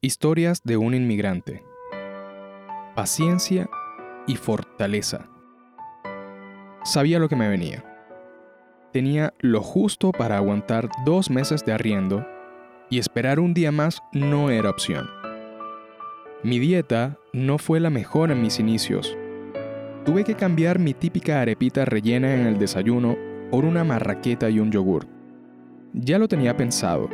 Historias de un inmigrante. Paciencia y fortaleza. Sabía lo que me venía. Tenía lo justo para aguantar dos meses de arriendo y esperar un día más no era opción. Mi dieta no fue la mejor en mis inicios. Tuve que cambiar mi típica arepita rellena en el desayuno por una marraqueta y un yogur. Ya lo tenía pensado.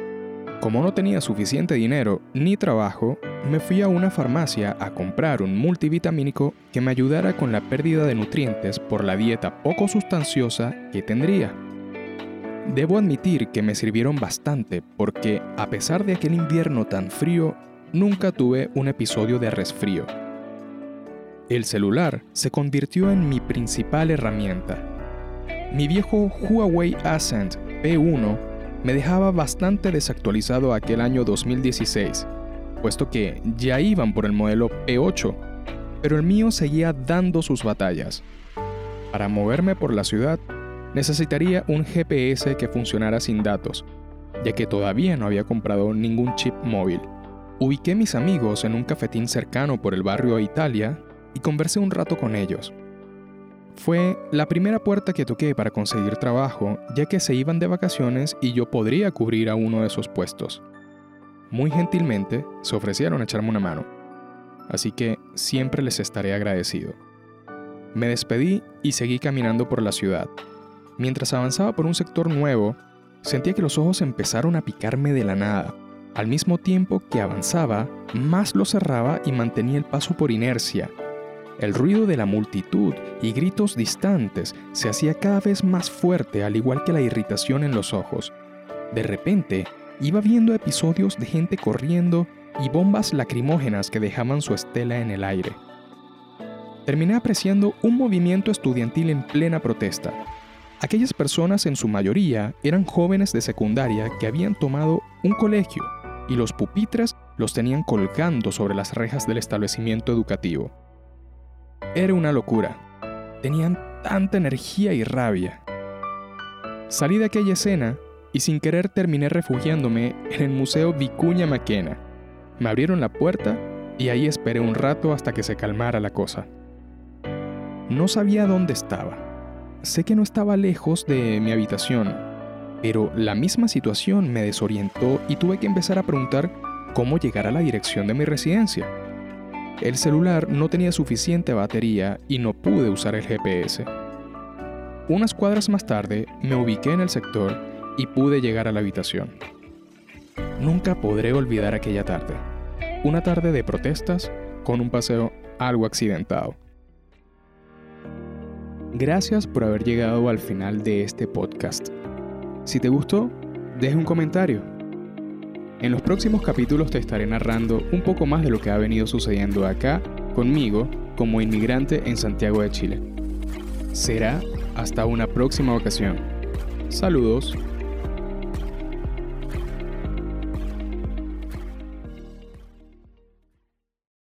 Como no tenía suficiente dinero ni trabajo, me fui a una farmacia a comprar un multivitamínico que me ayudara con la pérdida de nutrientes por la dieta poco sustanciosa que tendría. Debo admitir que me sirvieron bastante porque, a pesar de aquel invierno tan frío, nunca tuve un episodio de resfrío. El celular se convirtió en mi principal herramienta. Mi viejo Huawei Ascent P1 me dejaba bastante desactualizado aquel año 2016, puesto que ya iban por el modelo P8, pero el mío seguía dando sus batallas. Para moverme por la ciudad, necesitaría un GPS que funcionara sin datos, ya que todavía no había comprado ningún chip móvil. Ubiqué mis amigos en un cafetín cercano por el barrio Italia y conversé un rato con ellos. Fue la primera puerta que toqué para conseguir trabajo, ya que se iban de vacaciones y yo podría cubrir a uno de esos puestos. Muy gentilmente se ofrecieron a echarme una mano, así que siempre les estaré agradecido. Me despedí y seguí caminando por la ciudad, Mientras avanzaba por un sector nuevo, sentía que los ojos empezaron a picarme de la nada. Al mismo tiempo que avanzaba, más lo cerraba y mantenía el paso por inercia. El ruido de la multitud y gritos distantes se hacía cada vez más fuerte, al igual que la irritación en los ojos. De repente, iba viendo episodios de gente corriendo y bombas lacrimógenas que dejaban su estela en el aire. Terminé apreciando un movimiento estudiantil en plena protesta, Aquellas personas en su mayoría eran jóvenes de secundaria que habían tomado un colegio y los pupitres los tenían colgando sobre las rejas del establecimiento educativo. Era una locura. Tenían tanta energía y rabia. Salí de aquella escena y sin querer terminé refugiándome en el Museo Vicuña Maquena. Me abrieron la puerta y ahí esperé un rato hasta que se calmara la cosa. No sabía dónde estaba Sé que no estaba lejos de mi habitación, pero la misma situación me desorientó y tuve que empezar a preguntar cómo llegar a la dirección de mi residencia. El celular no tenía suficiente batería y no pude usar el GPS. Unas cuadras más tarde me ubiqué en el sector y pude llegar a la habitación. Nunca podré olvidar aquella tarde. Una tarde de protestas con un paseo algo accidentado. Gracias por haber llegado al final de este podcast. Si te gustó, deja un comentario. En los próximos capítulos te estaré narrando un poco más de lo que ha venido sucediendo acá conmigo como inmigrante en Santiago de Chile. Será hasta una próxima ocasión. Saludos